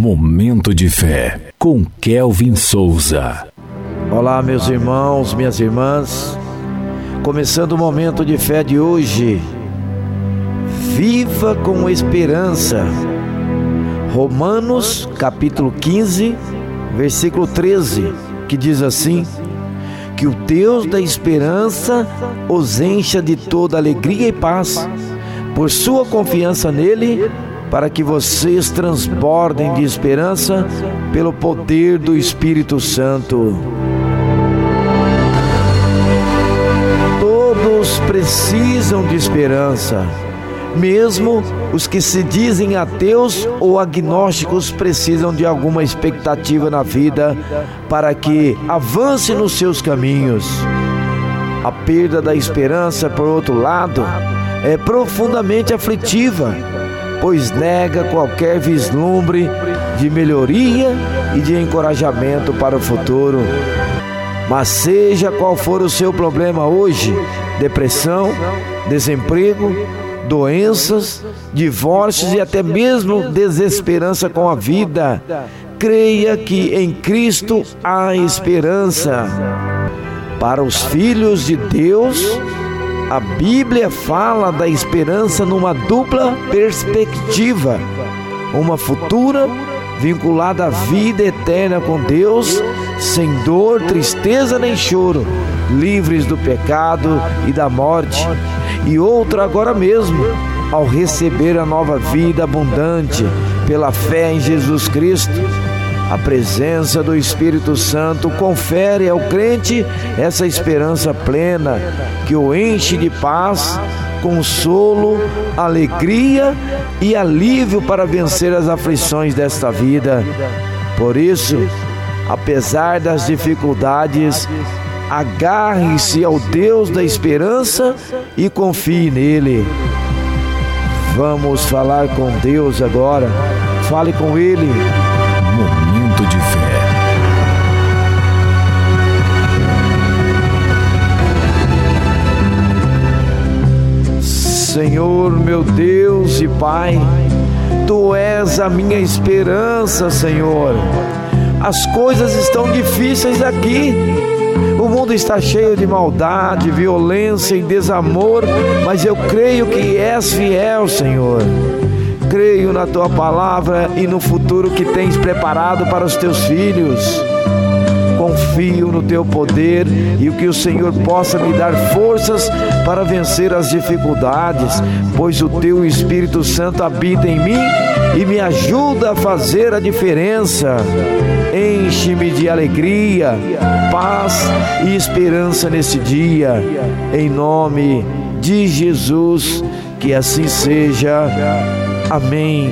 Momento de fé com Kelvin Souza. Olá, meus irmãos, minhas irmãs. Começando o momento de fé de hoje. Viva com esperança. Romanos, capítulo 15, versículo 13, que diz assim: Que o Deus da esperança os encha de toda alegria e paz, por sua confiança nele para que vocês transbordem de esperança pelo poder do Espírito Santo. Todos precisam de esperança. Mesmo os que se dizem ateus ou agnósticos precisam de alguma expectativa na vida para que avance nos seus caminhos. A perda da esperança, por outro lado, é profundamente aflitiva pois nega qualquer vislumbre de melhoria e de encorajamento para o futuro. Mas seja qual for o seu problema hoje depressão, desemprego, doenças, divórcios e até mesmo desesperança com a vida creia que em Cristo há esperança. Para os filhos de Deus, a Bíblia fala da esperança numa dupla perspectiva, uma futura vinculada à vida eterna com Deus, sem dor, tristeza nem choro, livres do pecado e da morte, e outra agora mesmo, ao receber a nova vida abundante pela fé em Jesus Cristo a presença do Espírito Santo confere ao crente essa esperança plena que o enche de paz, consolo, alegria e alívio para vencer as aflições desta vida. Por isso, apesar das dificuldades, agarre-se ao Deus da esperança e confie nele. Vamos falar com Deus agora. Fale com Ele. Senhor, meu Deus e Pai, Tu és a minha esperança, Senhor. As coisas estão difíceis aqui. O mundo está cheio de maldade, violência e desamor, mas eu creio que és fiel, Senhor. Creio na tua palavra e no futuro que tens preparado para os teus filhos confio no teu poder e que o Senhor possa me dar forças para vencer as dificuldades, pois o teu Espírito Santo habita em mim e me ajuda a fazer a diferença. Enche-me de alegria, paz e esperança nesse dia, em nome de Jesus, que assim seja. Amém.